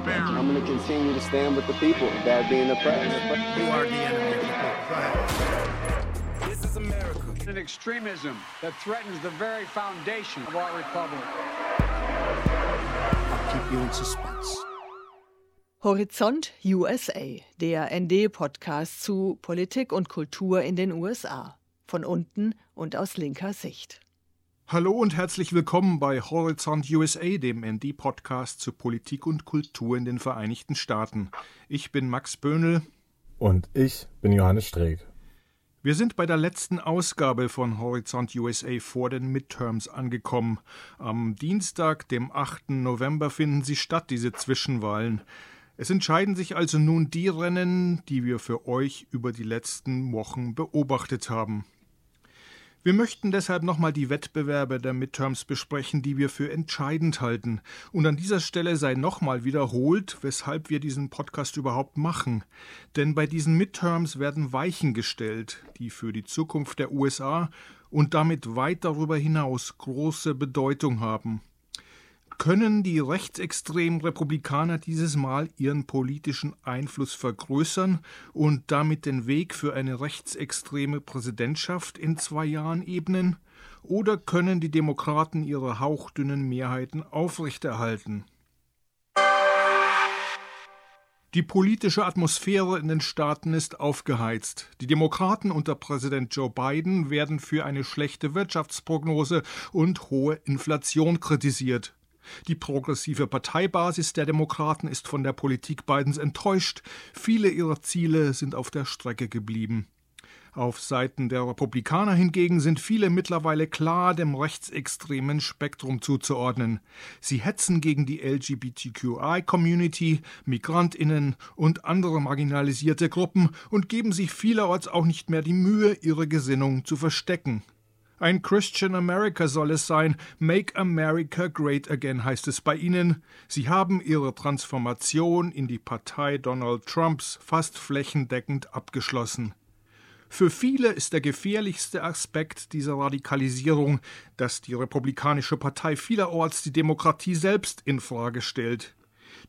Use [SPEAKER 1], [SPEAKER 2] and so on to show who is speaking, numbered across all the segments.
[SPEAKER 1] overbearing.
[SPEAKER 2] I'm going to continue to stand with the people that are being oppressed.
[SPEAKER 3] You are the enemy of the people. Go ahead.
[SPEAKER 4] This is America.
[SPEAKER 1] An extremism that threatens the very foundation of our republic.
[SPEAKER 3] I'll keep you in suspense.
[SPEAKER 5] Horizont USA, der ND-Podcast zu Politik und Kultur in den USA. Von unten und aus linker Sicht.
[SPEAKER 6] Hallo und herzlich willkommen bei Horizont USA, dem ND-Podcast zu Politik und Kultur in den Vereinigten Staaten. Ich bin Max Böhnel.
[SPEAKER 7] Und ich bin Johannes Streeck.
[SPEAKER 6] Wir sind bei der letzten Ausgabe von Horizont USA vor den Midterms angekommen. Am Dienstag, dem 8. November, finden sie statt, diese Zwischenwahlen. Es entscheiden sich also nun die Rennen, die wir für euch über die letzten Wochen beobachtet haben. Wir möchten deshalb nochmal die Wettbewerbe der Midterms besprechen, die wir für entscheidend halten. Und an dieser Stelle sei nochmal wiederholt, weshalb wir diesen Podcast überhaupt machen. Denn bei diesen Midterms werden Weichen gestellt, die für die Zukunft der USA und damit weit darüber hinaus große Bedeutung haben. Können die rechtsextremen Republikaner dieses Mal ihren politischen Einfluss vergrößern und damit den Weg für eine rechtsextreme Präsidentschaft in zwei Jahren ebnen? Oder können die Demokraten ihre hauchdünnen Mehrheiten aufrechterhalten? Die politische Atmosphäre in den Staaten ist aufgeheizt. Die Demokraten unter Präsident Joe Biden werden für eine schlechte Wirtschaftsprognose und hohe Inflation kritisiert. Die progressive Parteibasis der Demokraten ist von der Politik Bidens enttäuscht. Viele ihrer Ziele sind auf der Strecke geblieben. Auf Seiten der Republikaner hingegen sind viele mittlerweile klar dem rechtsextremen Spektrum zuzuordnen. Sie hetzen gegen die LGBTQI-Community, Migrantinnen und andere marginalisierte Gruppen und geben sich vielerorts auch nicht mehr die Mühe, ihre Gesinnung zu verstecken. Ein Christian America soll es sein. Make America Great Again heißt es bei ihnen. Sie haben ihre Transformation in die Partei Donald Trumps fast flächendeckend abgeschlossen. Für viele ist der gefährlichste Aspekt dieser Radikalisierung, dass die Republikanische Partei vielerorts die Demokratie selbst in Frage stellt.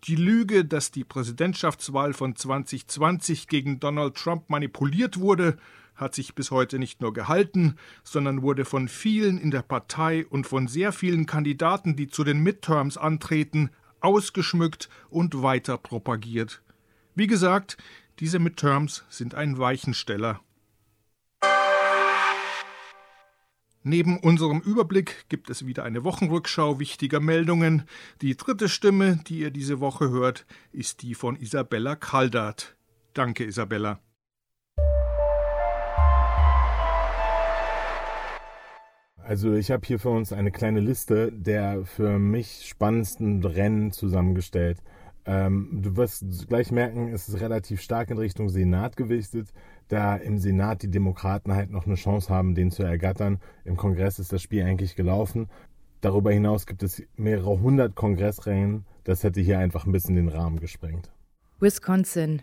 [SPEAKER 6] Die Lüge, dass die Präsidentschaftswahl von 2020 gegen Donald Trump manipuliert wurde, hat sich bis heute nicht nur gehalten, sondern wurde von vielen in der Partei und von sehr vielen Kandidaten, die zu den Midterms antreten, ausgeschmückt und weiter propagiert. Wie gesagt, diese Midterms sind ein Weichensteller. Neben unserem Überblick gibt es wieder eine Wochenrückschau wichtiger Meldungen. Die dritte Stimme, die ihr diese Woche hört, ist die von Isabella Kaldert. Danke, Isabella.
[SPEAKER 7] Also ich habe hier für uns eine kleine Liste der für mich spannendsten Rennen zusammengestellt. Ähm, du wirst gleich merken, es ist relativ stark in Richtung Senat gewichtet, da im Senat die Demokraten halt noch eine Chance haben, den zu ergattern. Im Kongress ist das Spiel eigentlich gelaufen. Darüber hinaus gibt es mehrere hundert Kongressrennen. Das hätte hier einfach ein bisschen den Rahmen gesprengt.
[SPEAKER 8] Wisconsin.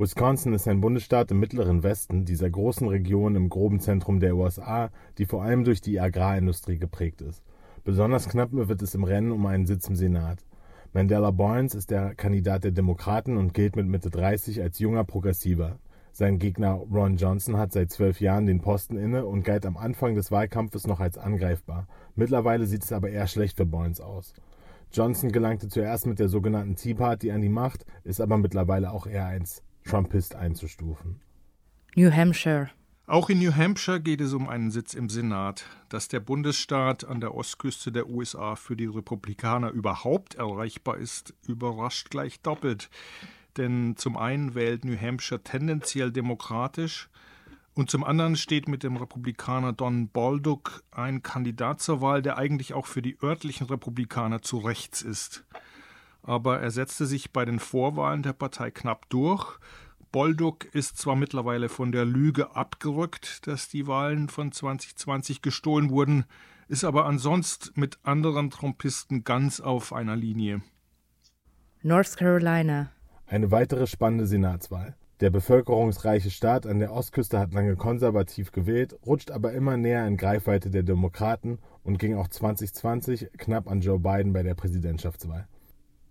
[SPEAKER 7] Wisconsin ist ein Bundesstaat im mittleren Westen dieser großen Region im groben Zentrum der USA, die vor allem durch die Agrarindustrie geprägt ist. Besonders knapp wird es im Rennen um einen Sitz im Senat. Mandela Barnes ist der Kandidat der Demokraten und gilt mit Mitte 30 als junger Progressiver. Sein Gegner Ron Johnson hat seit zwölf Jahren den Posten inne und galt am Anfang des Wahlkampfes noch als angreifbar. Mittlerweile sieht es aber eher schlecht für Barnes aus. Johnson gelangte zuerst mit der sogenannten Tea Party an die Macht, ist aber mittlerweile auch eher als Trumpist einzustufen.
[SPEAKER 8] New Hampshire.
[SPEAKER 6] Auch in New Hampshire geht es um einen Sitz im Senat. Dass der Bundesstaat an der Ostküste der USA für die Republikaner überhaupt erreichbar ist, überrascht gleich doppelt. Denn zum einen wählt New Hampshire tendenziell demokratisch und zum anderen steht mit dem Republikaner Don Bolduc ein Kandidat zur Wahl, der eigentlich auch für die örtlichen Republikaner zu rechts ist aber er setzte sich bei den Vorwahlen der Partei knapp durch. Bolduc ist zwar mittlerweile von der Lüge abgerückt, dass die Wahlen von 2020 gestohlen wurden, ist aber ansonsten mit anderen Trumpisten ganz auf einer Linie.
[SPEAKER 8] North Carolina.
[SPEAKER 7] Eine weitere spannende Senatswahl. Der bevölkerungsreiche Staat an der Ostküste hat lange konservativ gewählt, rutscht aber immer näher in Greifweite der Demokraten und ging auch 2020 knapp an Joe Biden bei der Präsidentschaftswahl.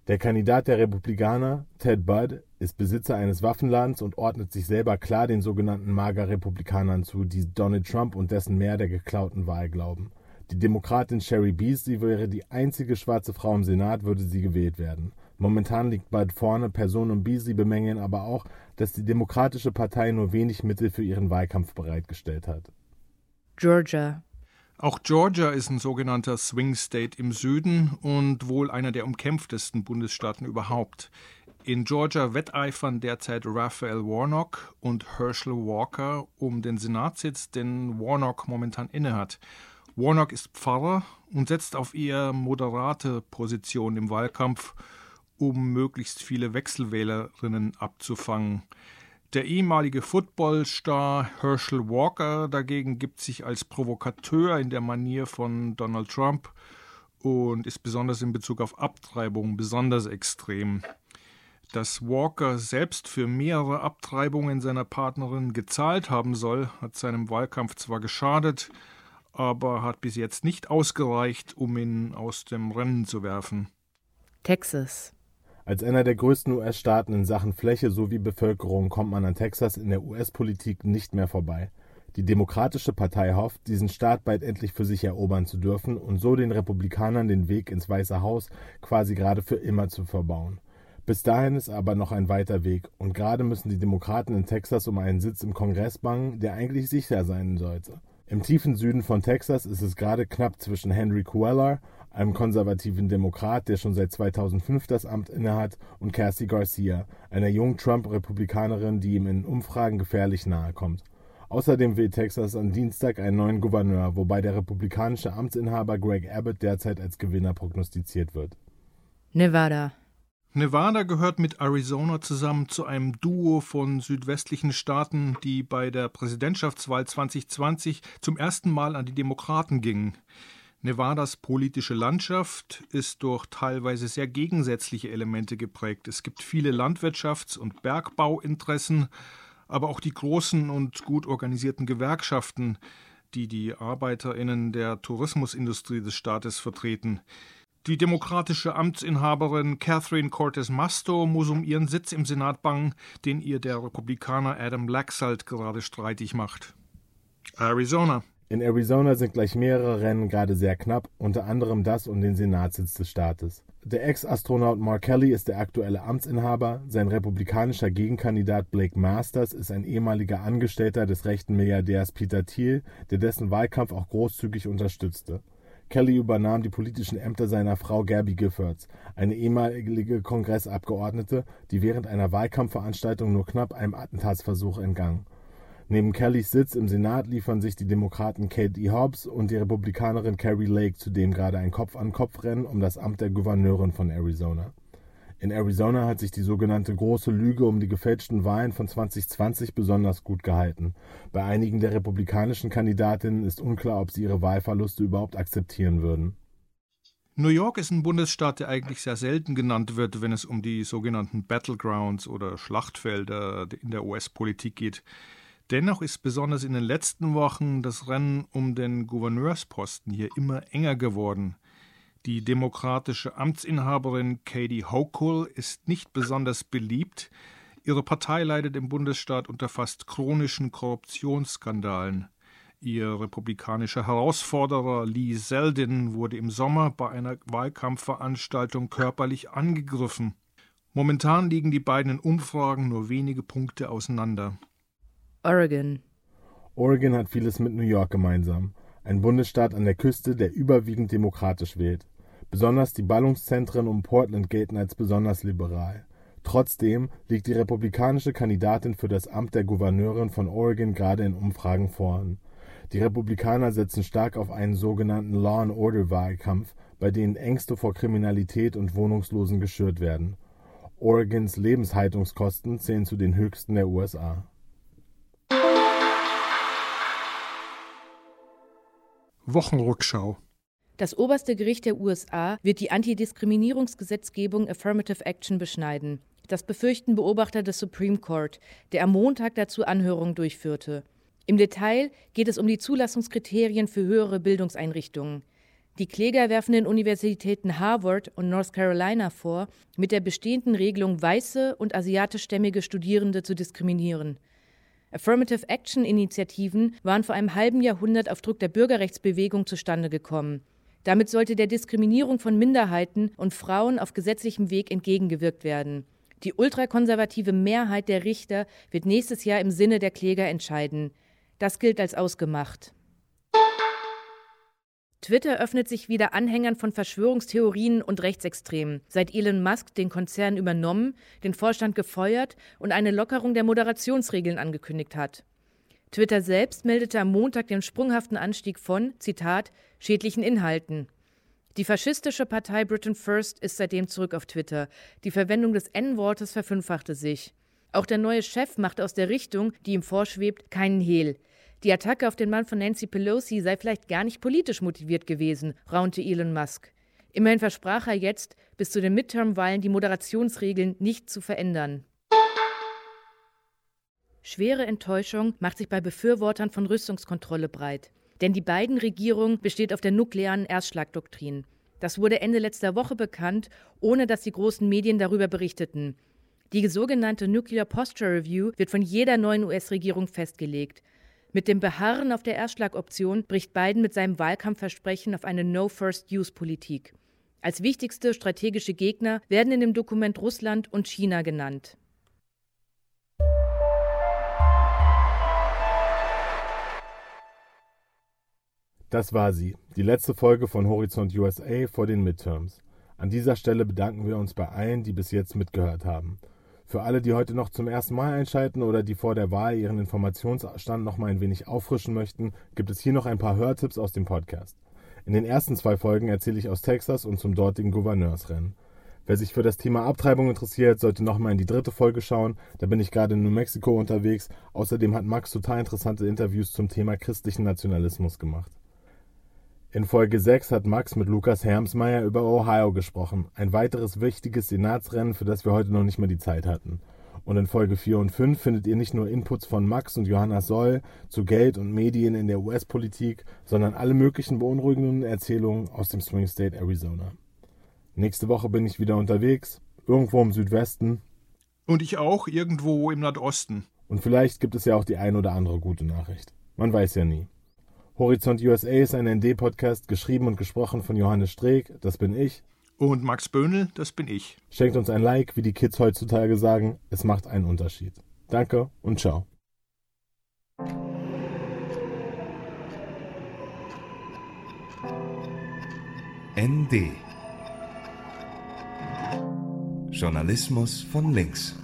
[SPEAKER 7] Der Kandidat der Republikaner, Ted Budd, ist Besitzer eines Waffenladens und ordnet sich selber klar den sogenannten MAGA-Republikanern zu, die Donald Trump und dessen Mehr der geklauten Wahl glauben. Die Demokratin Sherry Beasley wäre die einzige schwarze Frau im Senat, würde sie gewählt werden. Momentan liegt Budd vorne, Personen um Beasley bemängeln aber auch, dass die Demokratische Partei nur wenig Mittel für ihren Wahlkampf bereitgestellt hat.
[SPEAKER 8] Georgia.
[SPEAKER 6] Auch Georgia ist ein sogenannter Swing State im Süden und wohl einer der umkämpftesten Bundesstaaten überhaupt. In Georgia wetteifern derzeit Raphael Warnock und Herschel Walker um den Senatssitz, den Warnock momentan innehat. Warnock ist Pfarrer und setzt auf eher moderate Position im Wahlkampf, um möglichst viele Wechselwählerinnen abzufangen. Der ehemalige Footballstar Herschel Walker dagegen gibt sich als Provokateur in der Manier von Donald Trump und ist besonders in Bezug auf Abtreibung besonders extrem. Dass Walker selbst für mehrere Abtreibungen seiner Partnerin gezahlt haben soll, hat seinem Wahlkampf zwar geschadet, aber hat bis jetzt nicht ausgereicht, um ihn aus dem Rennen zu werfen.
[SPEAKER 8] Texas.
[SPEAKER 7] Als einer der größten US-Staaten in Sachen Fläche sowie Bevölkerung kommt man an Texas in der US-Politik nicht mehr vorbei. Die Demokratische Partei hofft, diesen Staat bald endlich für sich erobern zu dürfen und so den Republikanern den Weg ins Weiße Haus quasi gerade für immer zu verbauen. Bis dahin ist aber noch ein weiter Weg und gerade müssen die Demokraten in Texas um einen Sitz im Kongress bangen, der eigentlich sicher sein sollte. Im tiefen Süden von Texas ist es gerade knapp zwischen Henry Cuellar einem konservativen Demokrat, der schon seit 2005 das Amt innehat, und Kirsty Garcia, einer jungen Trump-Republikanerin, die ihm in Umfragen gefährlich nahe kommt. Außerdem will Texas am Dienstag einen neuen Gouverneur, wobei der republikanische Amtsinhaber Greg Abbott derzeit als Gewinner prognostiziert wird.
[SPEAKER 8] Nevada.
[SPEAKER 6] Nevada gehört mit Arizona zusammen zu einem Duo von südwestlichen Staaten, die bei der Präsidentschaftswahl 2020 zum ersten Mal an die Demokraten gingen. Nevadas politische Landschaft ist durch teilweise sehr gegensätzliche Elemente geprägt. Es gibt viele Landwirtschafts- und Bergbauinteressen, aber auch die großen und gut organisierten Gewerkschaften, die die Arbeiterinnen der Tourismusindustrie des Staates vertreten. Die demokratische Amtsinhaberin Catherine Cortez Masto muss um ihren Sitz im Senat bangen, den ihr der Republikaner Adam Laxalt gerade streitig macht. Arizona.
[SPEAKER 7] In Arizona sind gleich mehrere Rennen gerade sehr knapp, unter anderem das um den Senatssitz des Staates. Der Ex-Astronaut Mark Kelly ist der aktuelle Amtsinhaber, sein republikanischer Gegenkandidat Blake Masters ist ein ehemaliger Angestellter des rechten Milliardärs Peter Thiel, der dessen Wahlkampf auch großzügig unterstützte. Kelly übernahm die politischen Ämter seiner Frau Gabby Giffords, eine ehemalige Kongressabgeordnete, die während einer Wahlkampfveranstaltung nur knapp einem Attentatsversuch entgangen. Neben Kellys Sitz im Senat liefern sich die Demokraten Katie Hobbs und die Republikanerin Carrie Lake zudem gerade ein Kopf-an-Kopf-Rennen um das Amt der Gouverneurin von Arizona. In Arizona hat sich die sogenannte große Lüge um die gefälschten Wahlen von 2020 besonders gut gehalten. Bei einigen der republikanischen Kandidatinnen ist unklar, ob sie ihre Wahlverluste überhaupt akzeptieren würden.
[SPEAKER 6] New York ist ein Bundesstaat, der eigentlich sehr selten genannt wird, wenn es um die sogenannten Battlegrounds oder Schlachtfelder in der US-Politik geht. Dennoch ist besonders in den letzten Wochen das Rennen um den Gouverneursposten hier immer enger geworden. Die demokratische Amtsinhaberin Katie Hochul ist nicht besonders beliebt. Ihre Partei leidet im Bundesstaat unter fast chronischen Korruptionsskandalen. Ihr republikanischer Herausforderer Lee Zeldin wurde im Sommer bei einer Wahlkampfveranstaltung körperlich angegriffen. Momentan liegen die beiden in Umfragen nur wenige Punkte auseinander.
[SPEAKER 8] Oregon.
[SPEAKER 7] Oregon hat vieles mit New York gemeinsam. Ein Bundesstaat an der Küste, der überwiegend demokratisch wählt. Besonders die Ballungszentren um Portland gelten als besonders liberal. Trotzdem liegt die republikanische Kandidatin für das Amt der Gouverneurin von Oregon gerade in Umfragen vorn. Die Republikaner setzen stark auf einen sogenannten Law and Order Wahlkampf, bei denen Ängste vor Kriminalität und Wohnungslosen geschürt werden. Oregons Lebenshaltungskosten zählen zu den höchsten der USA.
[SPEAKER 6] Wochenrückschau.
[SPEAKER 8] Das oberste Gericht der USA wird die Antidiskriminierungsgesetzgebung Affirmative Action beschneiden. Das befürchten Beobachter des Supreme Court, der am Montag dazu Anhörungen durchführte. Im Detail geht es um die Zulassungskriterien für höhere Bildungseinrichtungen. Die Kläger werfen den Universitäten Harvard und North Carolina vor, mit der bestehenden Regelung weiße und asiatischstämmige Studierende zu diskriminieren. Affirmative Action Initiativen waren vor einem halben Jahrhundert auf Druck der Bürgerrechtsbewegung zustande gekommen. Damit sollte der Diskriminierung von Minderheiten und Frauen auf gesetzlichem Weg entgegengewirkt werden. Die ultrakonservative Mehrheit der Richter wird nächstes Jahr im Sinne der Kläger entscheiden. Das gilt als ausgemacht. Twitter öffnet sich wieder Anhängern von Verschwörungstheorien und Rechtsextremen, seit Elon Musk den Konzern übernommen, den Vorstand gefeuert und eine Lockerung der Moderationsregeln angekündigt hat. Twitter selbst meldete am Montag den sprunghaften Anstieg von, Zitat, schädlichen Inhalten. Die faschistische Partei Britain First ist seitdem zurück auf Twitter. Die Verwendung des N-Wortes verfünffachte sich. Auch der neue Chef macht aus der Richtung, die ihm vorschwebt, keinen Hehl. Die Attacke auf den Mann von Nancy Pelosi sei vielleicht gar nicht politisch motiviert gewesen, raunte Elon Musk. Immerhin versprach er jetzt, bis zu den Midterm-Wahlen die Moderationsregeln nicht zu verändern. Schwere Enttäuschung macht sich bei Befürwortern von Rüstungskontrolle breit. Denn die beiden Regierungen besteht auf der nuklearen Erstschlagdoktrin. Das wurde Ende letzter Woche bekannt, ohne dass die großen Medien darüber berichteten. Die sogenannte Nuclear Posture Review wird von jeder neuen US-Regierung festgelegt. Mit dem Beharren auf der Erstschlagoption bricht Biden mit seinem Wahlkampfversprechen auf eine No-First-Use-Politik. Als wichtigste strategische Gegner werden in dem Dokument Russland und China genannt.
[SPEAKER 7] Das war sie, die letzte Folge von Horizont USA vor den Midterms. An dieser Stelle bedanken wir uns bei allen, die bis jetzt mitgehört haben. Für alle, die heute noch zum ersten Mal einschalten oder die vor der Wahl ihren Informationsstand noch mal ein wenig auffrischen möchten, gibt es hier noch ein paar Hörtipps aus dem Podcast. In den ersten zwei Folgen erzähle ich aus Texas und zum dortigen Gouverneursrennen. Wer sich für das Thema Abtreibung interessiert, sollte noch mal in die dritte Folge schauen. Da bin ich gerade in New Mexico unterwegs. Außerdem hat Max total interessante Interviews zum Thema christlichen Nationalismus gemacht. In Folge 6 hat Max mit Lukas Hermsmeyer über Ohio gesprochen, ein weiteres wichtiges Senatsrennen, für das wir heute noch nicht mehr die Zeit hatten. Und in Folge 4 und 5 findet ihr nicht nur Inputs von Max und Johanna Soll zu Geld und Medien in der US-Politik, sondern alle möglichen beunruhigenden Erzählungen aus dem Swing State Arizona. Nächste Woche bin ich wieder unterwegs, irgendwo im Südwesten.
[SPEAKER 6] Und ich auch, irgendwo im Nordosten.
[SPEAKER 7] Und vielleicht gibt es ja auch die ein oder andere gute Nachricht. Man weiß ja nie. Horizont USA ist ein ND-Podcast, geschrieben und gesprochen von Johannes Streeck, das bin ich.
[SPEAKER 6] Und Max Böhnel, das bin ich.
[SPEAKER 7] Schenkt uns ein Like, wie die Kids heutzutage sagen, es macht einen Unterschied. Danke und ciao.
[SPEAKER 4] ND Journalismus von links.